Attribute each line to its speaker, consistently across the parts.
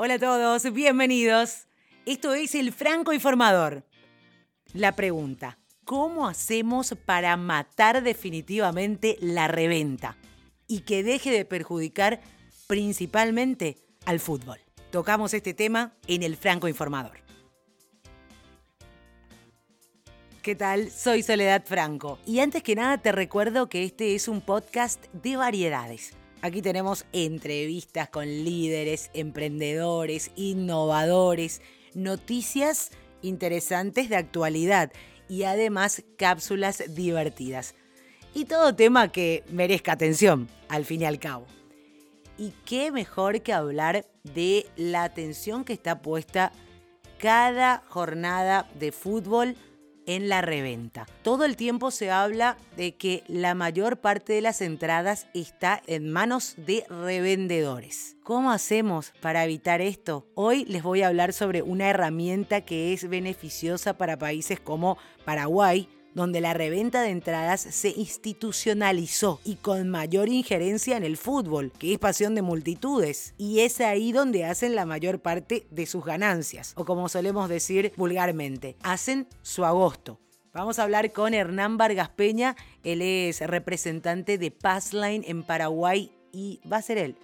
Speaker 1: Hola a todos, bienvenidos. Esto es el Franco Informador. La pregunta, ¿cómo hacemos para matar definitivamente la reventa y que deje de perjudicar principalmente al fútbol? Tocamos este tema en el Franco Informador. ¿Qué tal? Soy Soledad Franco y antes que nada te recuerdo que este es un podcast de variedades Aquí tenemos entrevistas con líderes, emprendedores, innovadores, noticias interesantes de actualidad y además cápsulas divertidas. Y todo tema que merezca atención, al fin y al cabo. Y qué mejor que hablar de la atención que está puesta cada jornada de fútbol en la reventa. Todo el tiempo se habla de que la mayor parte de las entradas está en manos de revendedores. ¿Cómo hacemos para evitar esto? Hoy les voy a hablar sobre una herramienta que es beneficiosa para países como Paraguay, donde la reventa de entradas se institucionalizó y con mayor injerencia en el fútbol, que es pasión de multitudes. Y es ahí donde hacen la mayor parte de sus ganancias, o como solemos decir vulgarmente, hacen su agosto. Vamos a hablar con Hernán Vargas Peña, él es representante de Passline en Paraguay y va a ser él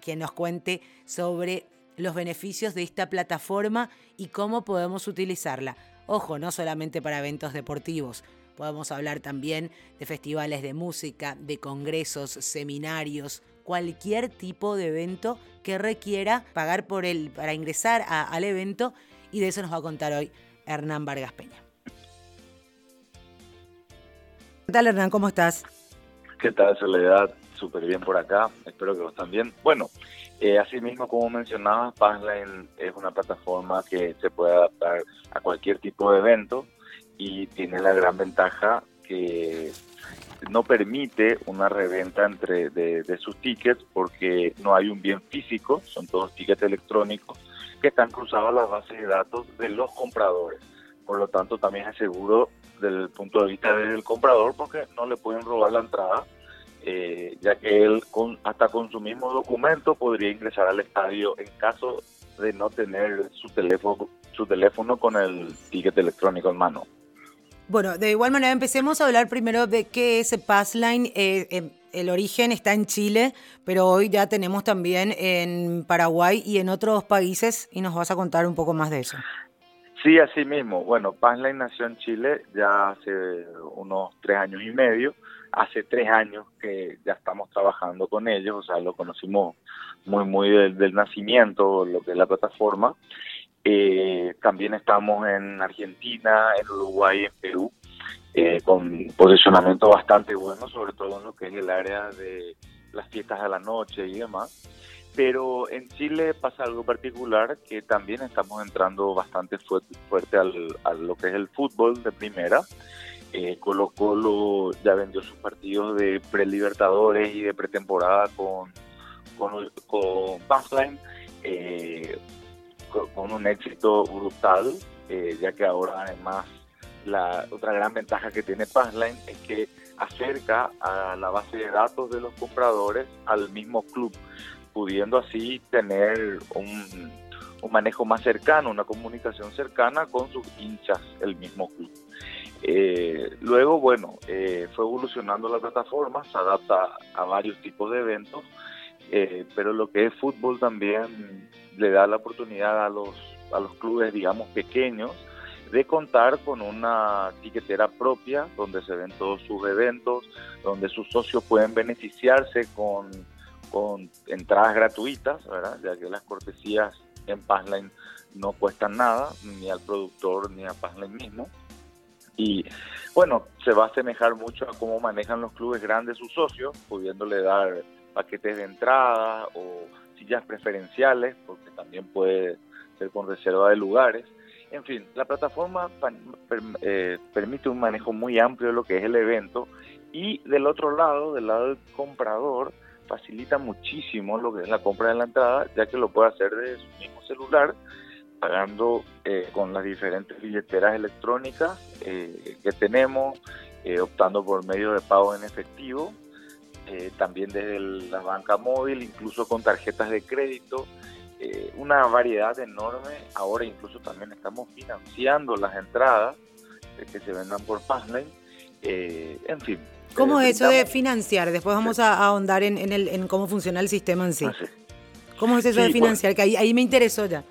Speaker 1: quien nos cuente sobre los beneficios de esta plataforma y cómo podemos utilizarla. Ojo, no solamente para eventos deportivos, Podemos hablar también de festivales de música, de congresos, seminarios, cualquier tipo de evento que requiera pagar por él para ingresar al evento y de eso nos va a contar hoy Hernán Vargas Peña. ¿Qué tal Hernán? ¿Cómo estás?
Speaker 2: ¿Qué tal Soledad? Súper bien por acá, espero que vos también. Bueno, eh, así mismo como mencionabas, Passline es una plataforma que se puede adaptar a cualquier tipo de evento y tiene la gran ventaja que no permite una reventa entre de, sus tickets porque no hay un bien físico, son todos tickets electrónicos que están cruzados a la base de datos de los compradores. Por lo tanto, también es seguro desde el punto de vista del comprador porque no le pueden robar la entrada, eh, ya que él con, hasta con su mismo documento podría ingresar al estadio en caso de no tener su teléfono, su teléfono con el ticket electrónico en mano.
Speaker 1: Bueno, de igual manera empecemos a hablar primero de qué es Passline. Eh, em, el origen está en Chile, pero hoy ya tenemos también en Paraguay y en otros países y nos vas a contar un poco más de eso.
Speaker 2: Sí, así mismo. Bueno, Passline nació en Chile ya hace unos tres años y medio. Hace tres años que ya estamos trabajando con ellos, o sea, lo conocimos muy, muy del, del nacimiento, lo que es la plataforma. Eh, también estamos en Argentina, en Uruguay, en Perú, eh, con posicionamiento bastante bueno, sobre todo en lo que es el área de las fiestas de la noche y demás. Pero en Chile pasa algo particular que también estamos entrando bastante fuerte, fuerte al, a lo que es el fútbol de primera. Eh, Colo Colo ya vendió sus partidos de pre-libertadores y de pretemporada con, con, con Eh, con un éxito brutal, eh, ya que ahora además la otra gran ventaja que tiene Passline es que acerca a la base de datos de los compradores al mismo club, pudiendo así tener un, manejo más cercano, una comunicación cercana con sus hinchas, el mismo club. Eh, luego, bueno, eh, fue evolucionando la plataforma, se adapta a varios tipos de eventos, pero lo que es fútbol también le da la oportunidad a los, a los clubes, digamos, pequeños de contar con una tiquetera propia donde se ven todos sus eventos, donde sus socios pueden beneficiarse con, con entradas gratuitas, ¿verdad? ya que las cortesías en Passline no cuestan nada, ni al productor ni a Passline mismo. Y bueno, se va a asemejar mucho a cómo manejan los clubes grandes sus socios, pudiéndole dar paquetes de entrada o sillas preferenciales, porque también puede ser con reserva de lugares. En fin, la plataforma eh, permite un manejo muy amplio de lo que es el evento y del otro lado, del lado del comprador, facilita muchísimo lo que es la compra de la entrada, ya que lo puede hacer desde su mismo celular, pagando eh, con las diferentes billeteras electrónicas eh, que tenemos, optando por medio de pago en efectivo eh, también desde la banca móvil, incluso con tarjetas de crédito eh, una variedad enorme. Ahora incluso también estamos financiando las entradas que se vendan por Passline. en fin.
Speaker 1: ¿Cómo es eso de financiar? Después vamos a ahondar en, el, en cómo funciona el sistema en sí. Ah, ¿Cómo es eso de financiar? que ahí, ahí me interesó ya.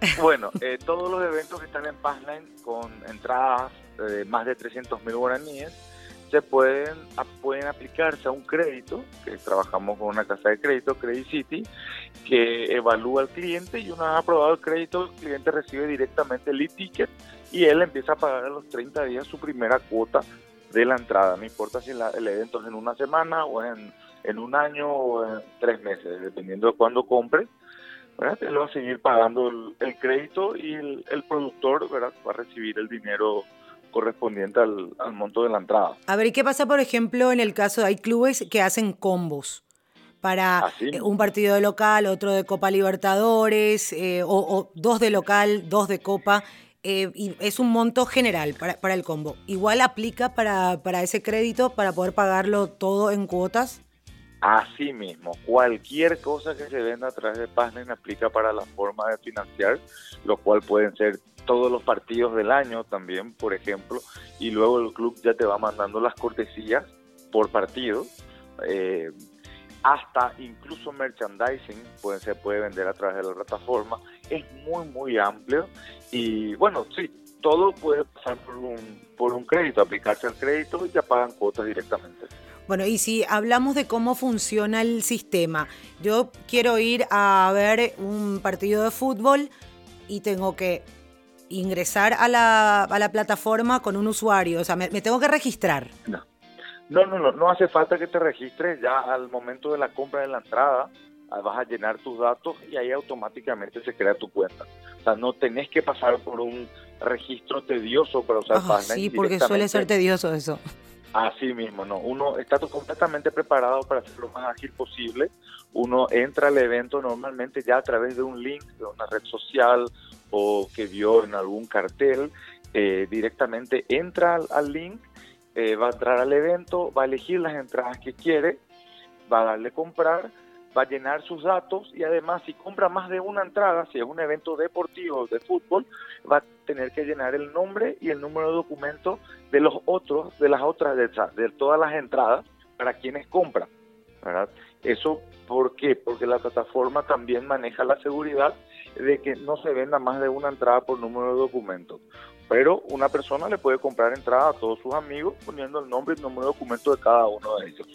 Speaker 2: Bueno, eh, todos los eventos que están en Passline con entradas de más de 300 mil guaraníes se pueden, pueden aplicarse a un crédito, que trabajamos con una casa de crédito, Credit City, que evalúa al cliente y una vez aprobado el crédito, el cliente recibe directamente el e-ticket y él empieza a pagar a los 30 días su primera cuota de la entrada. No importa si el evento es en una semana o en, en un año o en tres meses, dependiendo de cuándo compre él va a seguir pagando el, crédito y el, productor ¿verdad? va a recibir el dinero correspondiente al, monto de la entrada.
Speaker 1: A ver, ¿y qué pasa, por ejemplo, en el caso de hay clubes que hacen combos? para ah, un partido de local, otro de Copa Libertadores, eh, o, dos de local, dos de Copa, eh, y es un monto general para, para el combo. ¿Igual aplica para, para ese crédito para poder pagarlo todo en cuotas?
Speaker 2: Así mismo, cualquier cosa que se venda a través de Passline aplica para la forma de financiar, lo cual pueden ser todos los partidos del año también, por ejemplo, y luego el club ya te va mandando las cortesías por partido, eh, hasta incluso merchandising puede, se puede vender a través de la plataforma, es muy, muy amplio y bueno, sí, todo puede pasar por un, por un crédito, aplicarse al crédito y ya pagan cuotas directamente.
Speaker 1: Bueno, y si hablamos de cómo funciona el sistema, yo quiero ir a ver un partido de fútbol y tengo que ingresar a la, a la plataforma con un usuario, o sea, me, tengo que registrar.
Speaker 2: No. no, no, no, no hace falta que te registres ya al momento de la compra de la entrada, vas a llenar tus datos y ahí automáticamente se crea tu cuenta. O sea, no tenés que pasar por un registro tedioso para usar
Speaker 1: oh, Sí, porque suele ser tedioso eso.
Speaker 2: Así mismo, no. Uno está completamente preparado para hacer lo más ágil posible. Uno entra al evento normalmente ya a través de un link de una red social o que vio en algún cartel. Eh, directamente entra al, link, eh, va a entrar al evento, va a elegir las entradas que quiere, va a darle comprar va a llenar sus datos y además si compra más de una entrada, si es un evento deportivo de fútbol, va a tener que llenar el nombre y el número de documento de los otros, de las otras, de, de todas las entradas para quienes compran. ¿verdad? Eso, ¿por qué? Porque la plataforma también maneja la seguridad de que no se venda más de una entrada por número de documento. Pero una persona le puede comprar entrada a todos sus amigos poniendo el nombre y el número de documento de cada uno de ellos.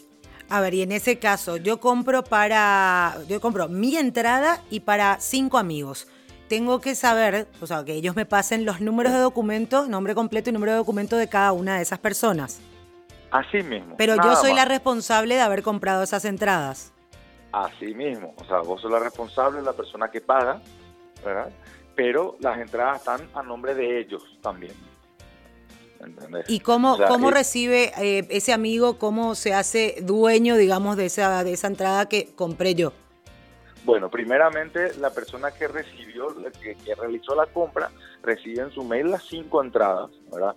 Speaker 1: A ver, y en ese caso, yo compro para. Yo compro mi entrada y para cinco amigos. Tengo que saber, o sea, que ellos me pasen los números de documento, nombre completo y número de documento de cada una de esas personas.
Speaker 2: Así mismo.
Speaker 1: Pero yo soy la responsable de haber comprado esas entradas.
Speaker 2: Así mismo. O sea, vos sos la responsable, la persona que paga, ¿verdad? Pero las entradas están a nombre de ellos también.
Speaker 1: ¿Y cómo, cómo recibe eh, ese amigo, cómo se hace dueño, digamos, de esa, de esa entrada que compré yo?
Speaker 2: Bueno, primeramente la persona que recibió, que, que realizó la compra, recibe en su mail las cinco entradas, ¿verdad?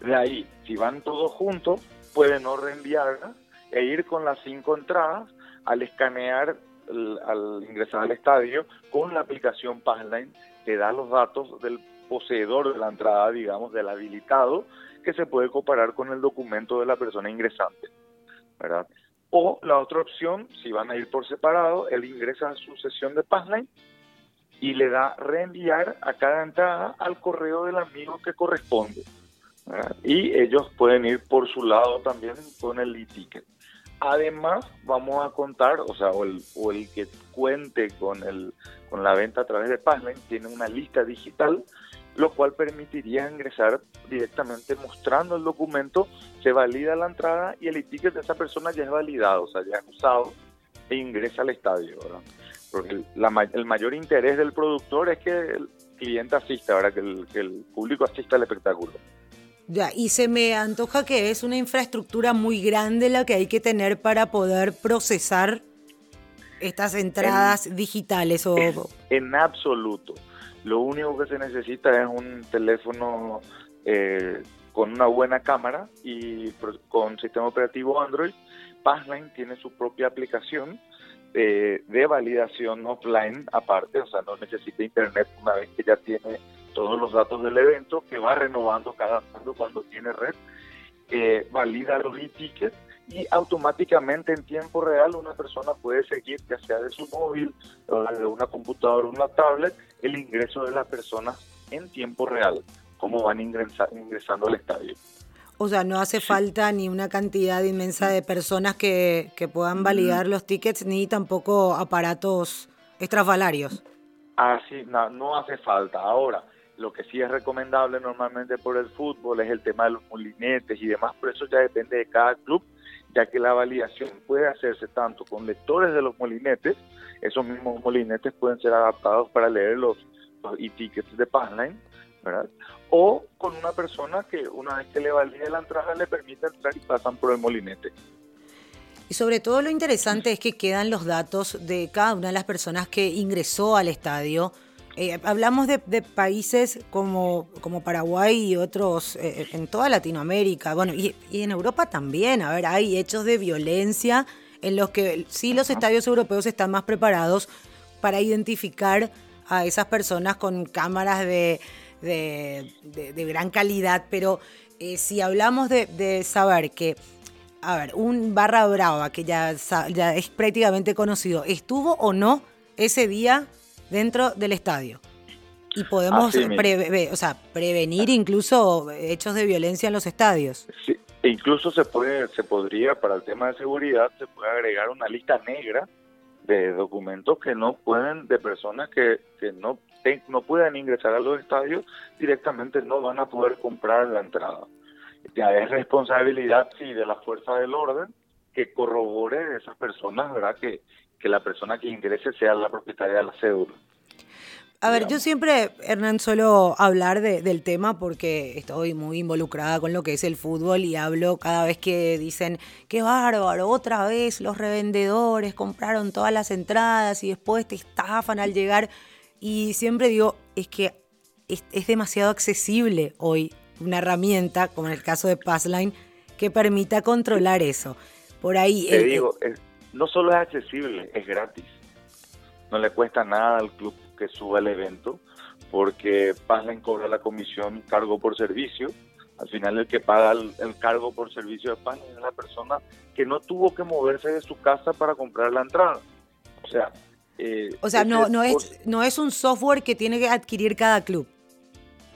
Speaker 2: De ahí, si van todos juntos, pueden no reenviarlas e ir con las cinco entradas al escanear, al ingresar al estadio, con la aplicación Passline, te da los datos del poseedor de la entrada, digamos, del habilitado, que se puede comparar con el documento de la persona ingresante, ¿verdad? O la otra opción, si van a ir por separado, él ingresa a su sesión de Passline y le da reenviar a cada entrada al correo del amigo que corresponde. Y ellos pueden ir por su lado también con el e-ticket. Además, vamos a contar, o sea, o el, que cuente con, el, con la venta a través de Passline tiene una lista digital lo cual permitiría ingresar directamente mostrando el documento, se valida la entrada y el ticket de esa persona ya es validado, o sea, ya es usado e ingresa al estadio. Porque el, mayor interés del productor es que el cliente asista, ¿verdad? Que el, que el público asista al espectáculo.
Speaker 1: Ya, y se me antoja que es una infraestructura muy grande la que hay que tener para poder procesar estas entradas digitales o...
Speaker 2: en absoluto. Lo único que se necesita es un teléfono eh, con una buena cámara y con sistema operativo Android. Passline tiene su propia aplicación eh, de validación offline aparte, o sea, no necesita internet una vez que ya tiene todos los datos del evento, que va renovando cada cuando cuando tiene red, eh, valida los e-tickets y automáticamente en tiempo real una persona puede seguir, ya sea de su móvil o de una computadora o una tablet, el ingreso de las personas en tiempo real, cómo van ingresando al estadio.
Speaker 1: O sea, no hace falta ni una cantidad inmensa de personas que, puedan validar los tickets, ni tampoco aparatos estrafalarios.
Speaker 2: Ah, sí, no, no hace falta. Ahora, lo que sí es recomendable normalmente por el fútbol es el tema de los molinetes y demás, pero eso ya depende de cada club, ya que la validación puede hacerse tanto con lectores de los molinetes, esos mismos molinetes pueden ser adaptados para leer los, los e-tickets de Passline, ¿verdad? o con una persona que una vez que le valide la entrada le permite entrar y pasan por el molinete.
Speaker 1: Y sobre todo lo interesante es que quedan los datos de cada una de las personas que ingresó al estadio. Eh, hablamos de, países como, como Paraguay y otros eh, en toda Latinoamérica, bueno, y, y, en Europa también. A ver, hay hechos de violencia en los que sí los estadios europeos están más preparados para identificar a esas personas con cámaras de, de, gran calidad, pero eh, si hablamos de, saber que, a ver, un barra brava que ya, ya es prácticamente conocido, ¿estuvo o no ese día dentro del estadio? Y podemos o sea, prevenir incluso hechos de violencia en los estadios.
Speaker 2: Sí, e incluso se puede, se podría, para el tema de seguridad, se puede agregar una lista negra de documentos que no pueden, de personas que, que no no pueden ingresar a los estadios, directamente no van a poder comprar la entrada. Ya es responsabilidad, sí, de la fuerza del orden que corrobore esas personas, ¿verdad? Que, que la persona que ingrese sea la propietaria de la cédula.
Speaker 1: A ver, yo siempre, Hernán, suelo hablar del tema porque estoy muy involucrada con lo que es el fútbol y hablo cada vez que dicen, qué bárbaro, otra vez los revendedores compraron todas las entradas y después te estafan al llegar. Y siempre digo, es que es, demasiado accesible hoy una herramienta, como en el caso de Passline, que permita controlar eso. Por ahí...
Speaker 2: Te digo, no solo es accesible, es gratis. No le cuesta nada al club que suba el evento, porque Passline cobra la comisión cargo por servicio. Al final el que paga el, cargo por servicio de Passline es la persona que no tuvo que moverse de su casa para comprar la entrada. O sea,
Speaker 1: eh, o sea, no, no, es, no es un software que tiene que adquirir cada club.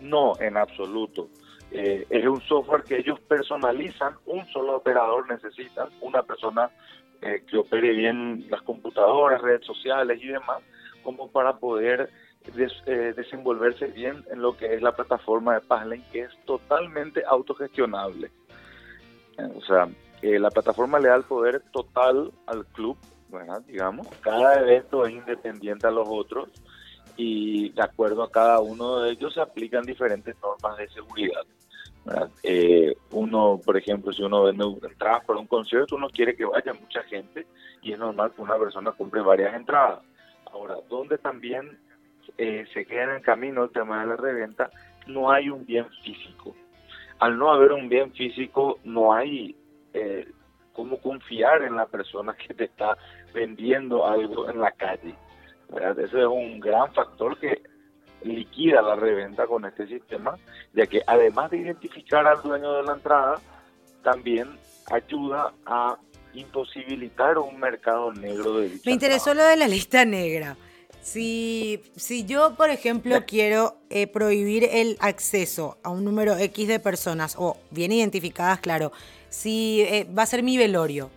Speaker 2: No, en absoluto. Eh, es un software que ellos personalizan, un solo operador necesita, una persona eh, que opere bien las computadoras, redes sociales y demás, como para poder desenvolverse bien en lo que es la plataforma de Passlane, que es totalmente autogestionable. o sea, la plataforma le da el poder total al club digamos. Cada evento es independiente a los otros y de acuerdo a cada uno de ellos se aplican diferentes normas de seguridad. Eh, uno, por ejemplo, si uno vende entradas para un concierto, uno quiere que vaya mucha gente y es normal que una persona compre varias entradas. Ahora, donde también eh, se queda en el camino el tema de la reventa, no hay un bien físico. Al no haber un bien físico, no hay eh, cómo confiar en la persona que te está vendiendo algo en la calle. Ese es un gran factor que liquida la reventa con este sistema, ya que además de identificar al dueño de la entrada, también ayuda a imposibilitar un mercado negro de
Speaker 1: Me interesó lo de la lista negra. Si, si yo, por ejemplo, quiero eh, prohibir el acceso a un número X de personas, o bien identificadas, claro, si eh, va a ser mi velorio,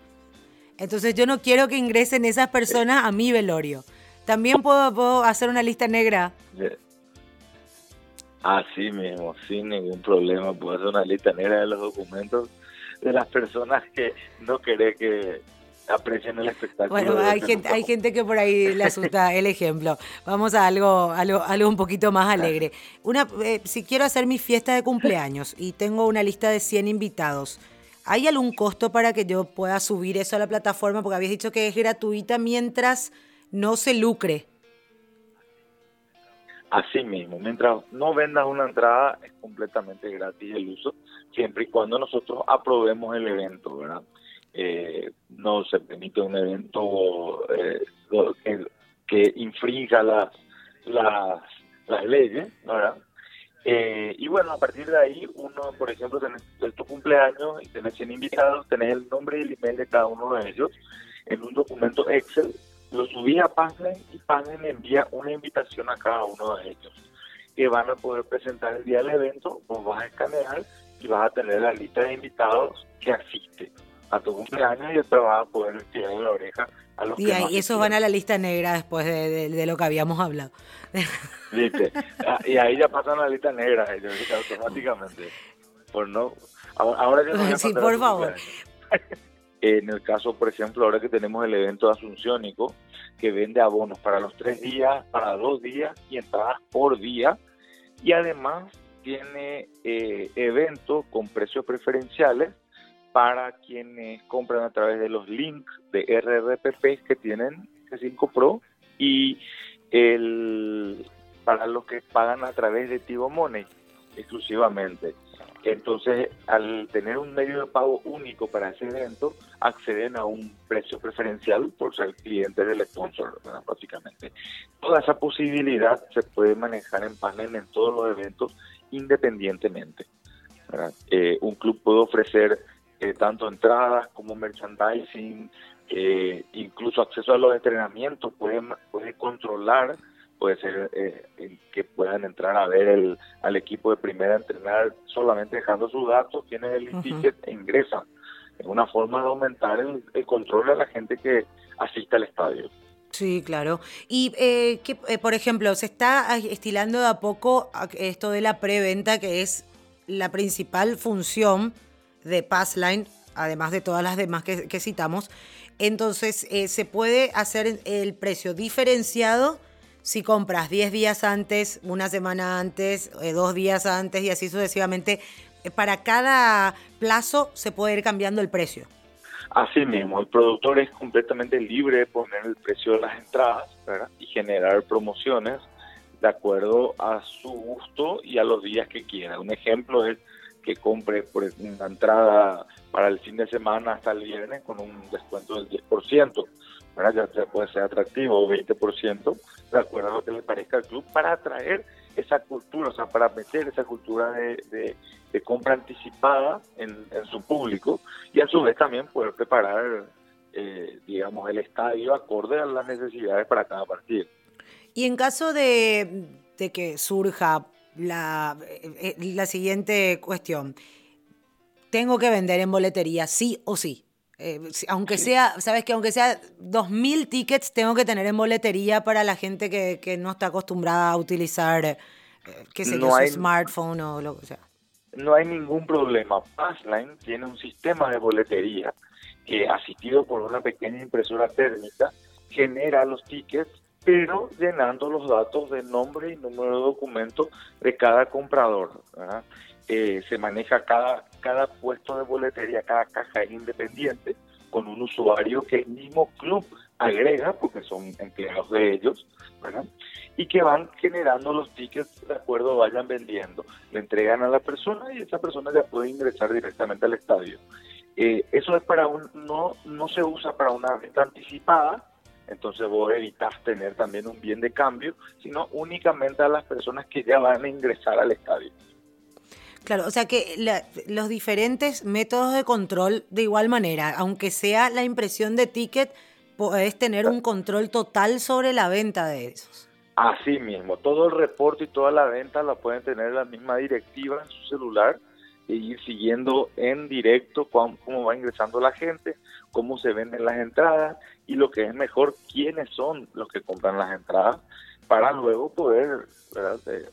Speaker 1: entonces yo no quiero que ingresen esas personas a mi velorio. También puedo, hacer una lista negra.
Speaker 2: Así mismo, sin ningún problema, puedo hacer una lista negra de los documentos de las personas que no querés que aprecien el espectáculo.
Speaker 1: Bueno, hay gente, hay gente que por ahí le asusta el ejemplo. Vamos a algo, algo, algo un poquito más alegre. Una, eh, si quiero hacer mi fiesta de cumpleaños y tengo una lista de 100 invitados, ¿Hay algún costo para que yo pueda subir eso a la plataforma? Porque habías dicho que es gratuita mientras no se lucre.
Speaker 2: Así mismo, mientras no vendas una entrada es completamente gratis el uso, siempre y cuando nosotros aprobemos el evento, ¿verdad? eh, no se permite un evento eh, que, infrinja las, las, las leyes, ¿verdad? Eh, y bueno, a partir de ahí, uno, por ejemplo, tenés tu cumpleaños y tenés 100 invitados, tenés el nombre y el email de cada uno de ellos en un documento Excel, lo subí a Panlen y Panlen envía una invitación a cada uno de ellos que van a poder presentar el día del evento, vos vas a escanear y vas a tener la lista de invitados que asiste a tu cumpleaños y después vas a poder tirar la oreja a los
Speaker 1: y, y esos van a la lista negra después de, lo que habíamos hablado.
Speaker 2: Ah, y ahí ya pasan a la lista negra ellos automáticamente. Por no, ahora yo
Speaker 1: Sí, por favor.
Speaker 2: En el caso, por ejemplo, ahora que tenemos el evento asunciónico, que vende abonos para los tres días, para dos días y entradas por día. Y además tiene eh, eventos con precios preferenciales para quienes compran a través de los links de RRPP que tienen C5 Pro y el para los que pagan a través de Tigo Money exclusivamente. Entonces, al tener un medio de pago único para ese evento, acceden a un precio preferencial por ser clientes del sponsor, básicamente. Toda esa posibilidad se puede manejar en panel en todos los eventos independientemente. Eh, un club puede ofrecer eh, tanto entradas como merchandising, eh, incluso acceso a los entrenamientos, puede, puede controlar puede ser eh, que puedan entrar a ver el, al equipo de primera entrenar solamente dejando sus datos, tienen el ticket e ingresan. Es una forma de aumentar el, control de la gente que asiste al estadio.
Speaker 1: Sí, claro. Y, eh, que, eh, por ejemplo, se está estilando de a poco esto de la preventa, que es la principal función de Passline, además de todas las demás que, que citamos. Entonces, eh, se puede hacer el precio diferenciado si compras 10 días antes, una semana antes, eh, dos días antes y así sucesivamente, eh, para cada plazo se puede ir cambiando el precio.
Speaker 2: Así mismo, el productor es completamente libre de poner el precio de las entradas y generar promociones de acuerdo a su gusto y a los días que quiera. Un ejemplo es que compre por una entrada para el fin de semana hasta el viernes con un descuento del 10%. ¿Verdad? Ya puede ser atractivo, 20%, de acuerdo a lo que le parezca al club, para atraer esa cultura, o sea, para meter esa cultura de, compra anticipada en, su público y a su vez también poder preparar, eh, digamos, el estadio acorde a las necesidades para cada partido.
Speaker 1: Y en caso de, que surja la, eh, eh, la siguiente cuestión, tengo que vender en boletería sí o sí. Eh, aunque sea, sabes que aunque sea 2.000 tickets, tengo que tener en boletería para la gente que, no está acostumbrada a utilizar, eh, qué sé su smartphone o lo que sea.
Speaker 2: No hay ningún problema. Passline tiene un sistema de boletería que, asistido por una pequeña impresora térmica, genera los tickets, pero llenando los datos de nombre y número de documento de cada comprador. Eh, se maneja cada, cada puesto de boletería, cada caja independiente, con un usuario que el mismo club agrega, porque son empleados de ellos, y que van generando los tickets de acuerdo vayan vendiendo. Le entregan a la persona y esa persona ya puede ingresar directamente al estadio. Eh, eso es para un, no, no se usa para una venta anticipada, entonces vos evitas tener también un bien de cambio, sino únicamente a las personas que ya van a ingresar al estadio.
Speaker 1: Claro, o sea que los diferentes métodos de control, de igual manera, aunque sea la impresión de ticket, puedes tener un control total sobre la venta de esos.
Speaker 2: Así mismo, todo el reporte y toda la venta la pueden tener la misma directiva en su celular ir siguiendo en directo cómo, cómo va ingresando la gente, cómo se venden las entradas y lo que es mejor, quiénes son los que compran las entradas para luego poder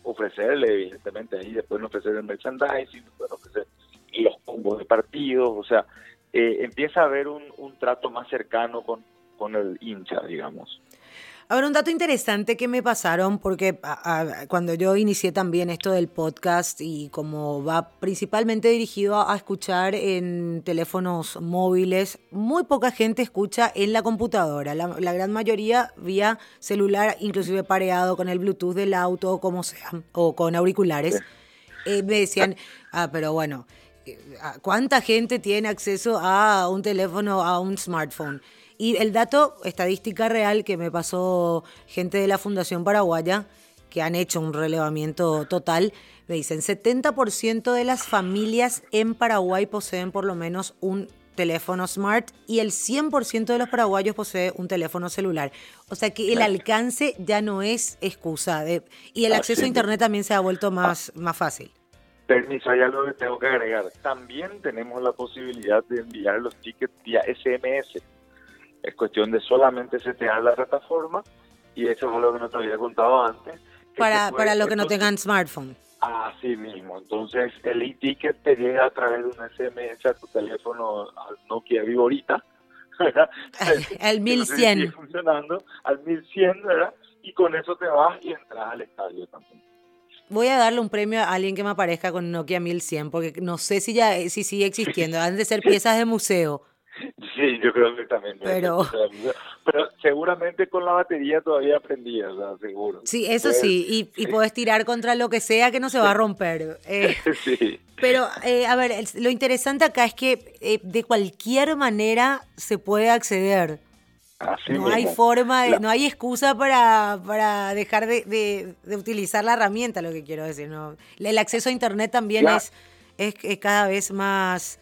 Speaker 2: ofrecerle, evidentemente, ahí después ofrecer el merchandising, después ofrecer los combos de partidos, o sea, eh, empieza a haber un, un trato más cercano con, con el hincha, digamos.
Speaker 1: Ahora, un dato interesante que me pasaron, porque cuando yo inicié también esto del podcast y como va principalmente dirigido a, escuchar en teléfonos móviles, muy poca gente escucha en la computadora. La, gran mayoría vía celular, inclusive pareado con el Bluetooth del auto o como sea, o con auriculares. Eh, me decían, ah, pero bueno, ¿cuánta gente tiene acceso a un teléfono, a un smartphone? Y el dato, estadística real que me pasó gente de la Fundación Paraguaya, que han hecho un relevamiento total, me dicen 70% de las familias en Paraguay poseen por lo menos un teléfono smart y el 100% de los paraguayos posee un teléfono celular. O sea que el alcance ya no es excusa y el acceso a Internet también se ha vuelto más, más fácil.
Speaker 2: Permiso, hay algo que tengo que agregar. También tenemos la posibilidad de enviar los tickets vía SMS. Es cuestión de solamente setear la plataforma y eso es algo que no te había contado antes.
Speaker 1: Para, para los que no tengan smartphone.
Speaker 2: Así mismo, entonces el e-ticket te llega a través de un SMS a tu teléfono al Nokia Viborita,
Speaker 1: ¿verdad? Al 1100.
Speaker 2: funcionando, al 1100, ¿verdad? Y con eso te vas y entras al estadio también.
Speaker 1: Voy a darle un premio a alguien que me aparezca con Nokia 1100, porque no sé si ya si sigue existiendo. Han de ser piezas de museo.
Speaker 2: Sí, yo creo que también.
Speaker 1: Pero,
Speaker 2: pero seguramente con la batería todavía aprendía, seguro.
Speaker 1: Sí, eso sí, y, y puedes tirar contra lo que sea que no se va a romper. Eh.
Speaker 2: sí.
Speaker 1: Pero, eh, a ver, lo interesante acá es que eh, de cualquier manera se puede acceder. no hay forma, no hay excusa para, para dejar de, de, utilizar la herramienta, lo que quiero decir. ¿no? El acceso a Internet también es, es, es cada vez más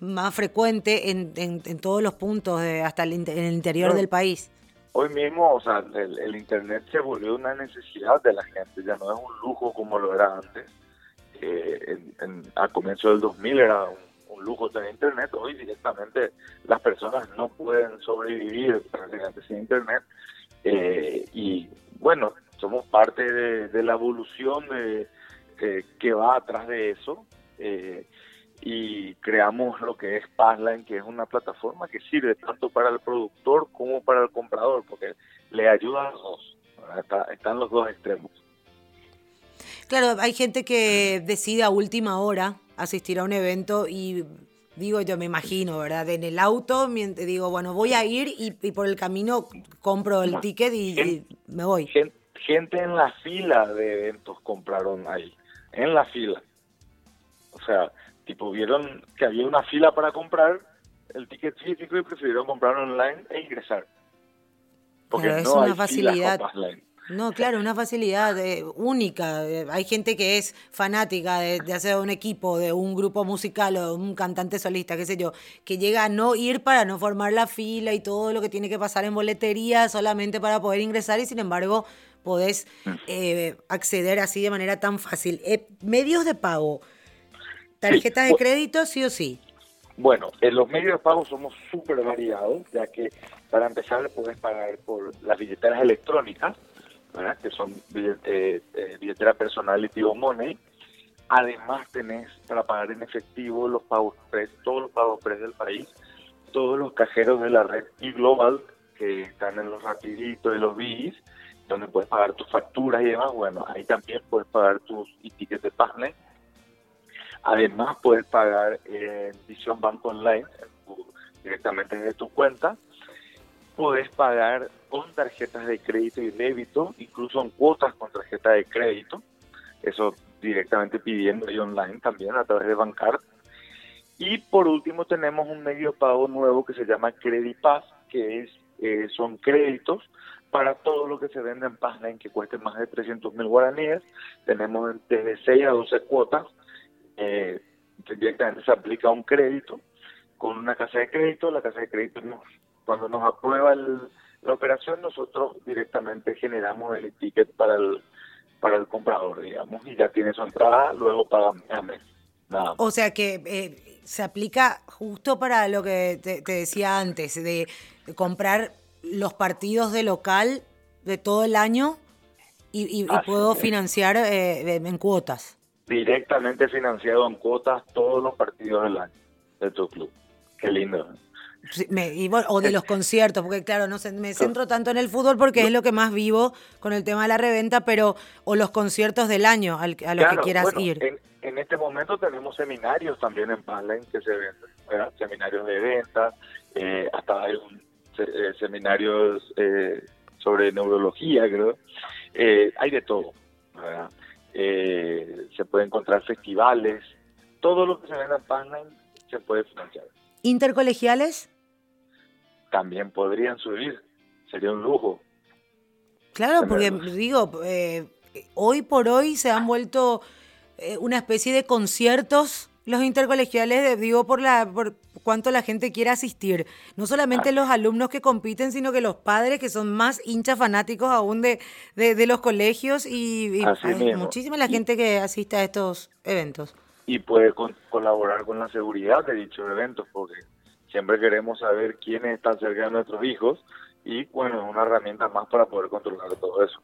Speaker 1: más frecuente en, en, todos los puntos, de, hasta el, en el interior del país.
Speaker 2: Hoy mismo, o sea, el, Internet se volvió una necesidad de la gente, ya no es un lujo como lo era antes. Eh, en, a comienzo del 2000 era un, lujo tener Internet, hoy directamente las personas no pueden sobrevivir prácticamente sin Internet. Eh, y bueno, somos parte de, la evolución de, eh, que va atrás de eso. Eh, y creamos lo que es Passline, que es una plataforma que sirve tanto para el productor como para el comprador, porque le ayuda a los dos, están los dos extremos.
Speaker 1: Claro, hay gente que decide a última hora asistir a un evento y digo, yo me imagino, ¿verdad? En el auto, digo, bueno, voy a ir y, por el camino compro el ticket y, me voy.
Speaker 2: gente en la fila de eventos compraron ahí, en la fila. O sea, tipo vieron que había una fila para comprar el ticket físico y prefirieron comprarlo online e ingresar.
Speaker 1: Porque no es una facilidad. No, claro, una facilidad eh, única. Eh, hay gente que es fanática de, hacer un equipo, de un grupo musical o un cantante solista, qué sé yo, que llega a no ir para no formar la fila y todo lo que tiene que pasar en boletería solamente para poder ingresar y sin embargo podés mm. eh, acceder así de manera tan fácil. medios de pago. ¿Tarjeta de crédito sí o sí?
Speaker 2: Bueno, en los medios de pago somos súper variados, ya que para empezar puedes pagar por las billeteras electrónicas, ¿verdad? que son eh, eh, billetera personal y Tigo Money. Además tenés para pagar en efectivo los pagos pre, todos los pagos pre del país, todos los cajeros de la red y global que están en los rapiditos y los BIS, donde puedes pagar tus facturas y demás. Bueno, ahí también puedes pagar tus tickets de Passline Además, puedes pagar en Vision Bank Online directamente desde tu cuenta. Puedes pagar con tarjetas de crédito y débito, incluso en cuotas con tarjeta de crédito. Eso directamente pidiendo y online también a través de Bancard. Y por último tenemos un medio de pago nuevo que se llama Pass, que es eh, son créditos para todo lo que se vende en Passline que cueste más de 300 mil guaraníes. Tenemos desde 6 a 12 cuotas eh, directamente se aplica un crédito con una casa de crédito, la casa de crédito nos, cuando nos aprueba la operación nosotros directamente generamos el ticket para el para el comprador, digamos, y ya tiene su entrada, luego paga a mes. Nada
Speaker 1: O sea que eh, se aplica justo para lo que te, decía antes, de, comprar los partidos de local de todo el año y, puedo financiar eh, en cuotas
Speaker 2: directamente financiado en cuotas todos los partidos del año de tu club. Qué lindo.
Speaker 1: o de los conciertos, porque claro, no me centro tanto en el fútbol porque es lo que más vivo con el tema de la reventa, pero o los conciertos del año a los que quieras ir.
Speaker 2: En, este momento tenemos seminarios también en Panland que se venden, seminarios de venta, eh, hasta hay un, eh, seminarios eh, sobre neurología, creo. hay de todo. ¿verdad? Eh, se puede encontrar festivales, todo lo que se venda en Passline se puede financiar.
Speaker 1: ¿Intercolegiales?
Speaker 2: También podrían subir, sería un lujo.
Speaker 1: Claro, porque digo, eh, hoy por hoy se han vuelto eh, una especie de conciertos los intercolegiales, digo, por la por cuánto la gente quiere asistir. No solamente los alumnos que compiten, sino que los padres que son más hinchas fanáticos aún de, de, los colegios y, muchísima la gente que asiste a estos eventos.
Speaker 2: Y puede colaborar con la seguridad de dichos eventos, porque siempre queremos saber quiénes están cerca de nuestros hijos y, bueno, es una herramienta más para poder controlar todo eso.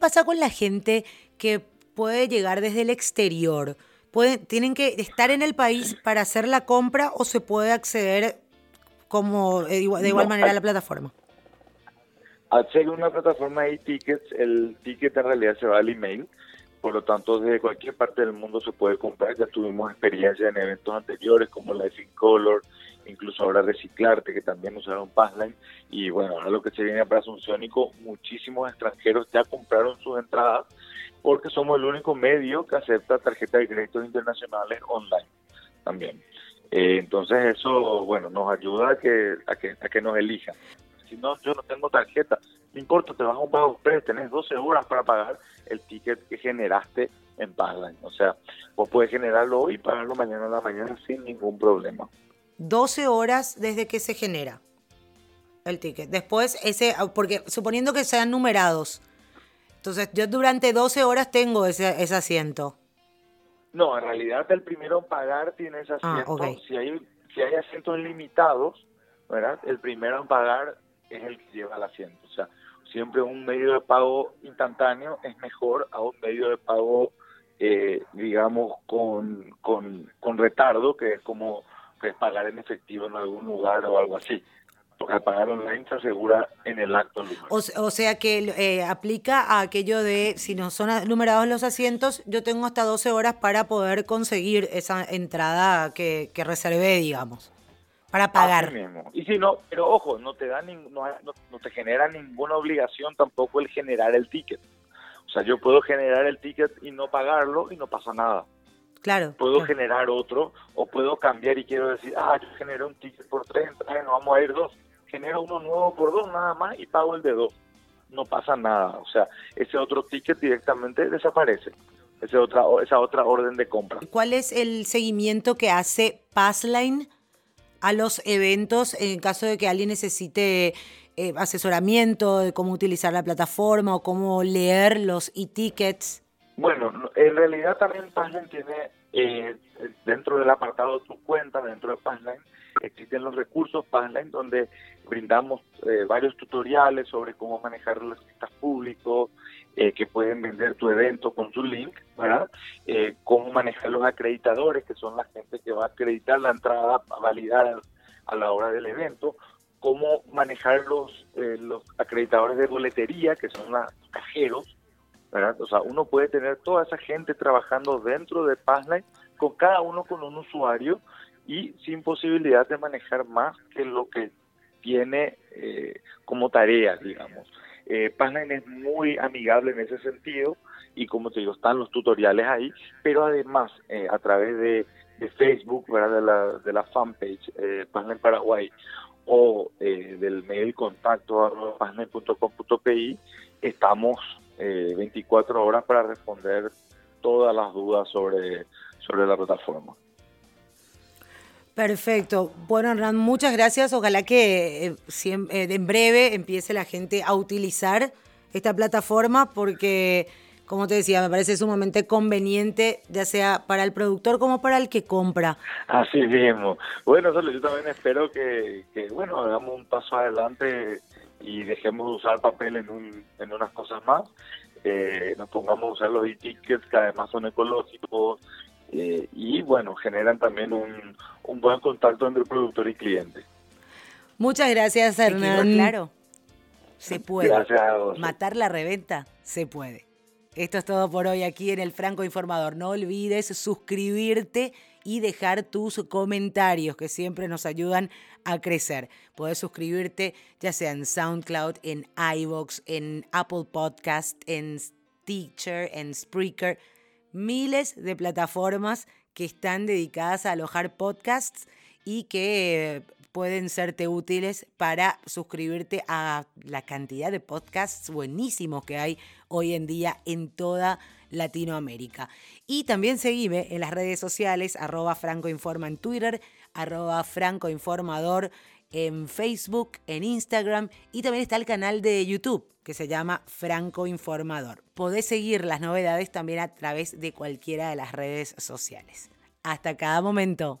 Speaker 1: Pasa con la gente que puede llegar desde el exterior? ¿Pueden, ¿Tienen que estar en el país para hacer la compra o se puede acceder como de igual, manera a la plataforma?
Speaker 2: Al ser una plataforma de tickets, el ticket en realidad se va al email, por lo tanto desde cualquier parte del mundo se puede comprar. Ya tuvimos experiencia en eventos anteriores como la de Color, incluso ahora Reciclarte, que también usaron Passline. Y bueno, ahora lo que se viene para Asunciónico, muchísimos extranjeros ya compraron sus entradas porque somos el único medio que acepta tarjetas de créditos internacionales online también. Eh, entonces eso, bueno, nos ayuda a que, a que, a que nos elijan. Si no, yo no tengo tarjeta, no importa, te vas a un pago express, tenés 12 horas para pagar el ticket que generaste en Passline. O sea, vos puedes generarlo hoy y pagarlo mañana a la mañana sin ningún problema.
Speaker 1: 12 horas desde que se genera el ticket. Después, ese, porque suponiendo que sean numerados, entonces yo durante 12 horas tengo ese, ese asiento.
Speaker 2: No, en realidad el primero en pagar tiene ese ah, asiento. si, hay, si hay asientos limitados, ¿verdad? El primero en pagar es el que lleva el asiento. O sea, siempre un medio de pago instantáneo es mejor a un medio de pago, eh, digamos, con, con, con retardo, que es como que pagar en efectivo en algún lugar o algo así. Porque al pagar online se asegura en el acto.
Speaker 1: O, o, sea que eh, aplica a aquello de, si no son numerados los asientos, yo tengo hasta 12 horas para poder conseguir esa entrada que, que reservé, digamos, para pagar.
Speaker 2: Mismo. Y si no, pero ojo, no te, da no, no te genera ninguna obligación tampoco el generar el ticket. O sea, yo puedo generar el ticket y no pagarlo y no pasa nada.
Speaker 1: Claro.
Speaker 2: Puedo generar otro o puedo cambiar y quiero decir, ah, yo generé un ticket por tres entradas, no vamos a ir dos. Genero uno nuevo por dos nada más y pago el de dos. No pasa nada. O sea, ese otro ticket directamente desaparece. Ese otra, esa otra orden de compra.
Speaker 1: ¿Cuál es el seguimiento que hace Passline a los eventos en caso de que alguien necesite eh, asesoramiento de cómo utilizar la plataforma o cómo leer los e-tickets?
Speaker 2: Bueno, en realidad también Passline tiene, eh, dentro del apartado de tu cuenta, dentro de Passline, existen los recursos Passline donde brindamos eh, varios tutoriales sobre cómo manejar los listas públicos, eh, que pueden vender tu evento con su link, ¿verdad? cómo manejar los acreditadores, que son la gente que va a acreditar la entrada, a validar a la hora del evento, cómo manejar los, los acreditadores de boletería, que son los cajeros, o sea, uno puede tener toda esa gente trabajando dentro de Passline, con cada uno con un usuario y sin posibilidad de manejar más que lo que tiene eh, como tarea, digamos. Eh, Passline es muy amigable en ese sentido y como te digo, están los tutoriales ahí, pero además eh, a través de, Facebook, ¿verdad? De, la, de la fanpage eh, Passline Paraguay o eh, del mail contacto passline.com.pi, estamos 24 eh, horas para responder todas las dudas sobre, sobre la plataforma.
Speaker 1: Perfecto. Bueno, Hernán, muchas gracias. Ojalá que eh, eh, en breve empiece la gente a utilizar esta plataforma porque, como te decía, me parece sumamente conveniente, ya sea para el productor como para el que compra.
Speaker 2: Así mismo. Bueno, yo también espero que, que bueno, hagamos un paso adelante y dejemos de usar papel en, un, en unas cosas más, eh, nos pongamos a usar los e-tickets que además son ecológicos eh, y bueno, generan también un, un buen contacto entre productor y cliente.
Speaker 1: Muchas gracias, Hernán. Claro, se puede. Matar la reventa, se puede. Esto es todo por hoy aquí en el Franco Informador. No olvides suscribirte y dejar tus comentarios que siempre nos ayudan a crecer. Puedes suscribirte ya sea en SoundCloud, en iVoox, en Apple Podcast, en Teacher, en Spreaker, miles de plataformas que están dedicadas a alojar podcasts y que pueden serte útiles para suscribirte a la cantidad de podcasts buenísimos que hay hoy en día en toda Latinoamérica. Y también seguime en las redes sociales, arroba francoinforma en Twitter, francoinformador en Facebook, en Instagram y también está el canal de YouTube que se llama Franco Informador. Podés seguir las novedades también a través de cualquiera de las redes sociales. Hasta cada momento.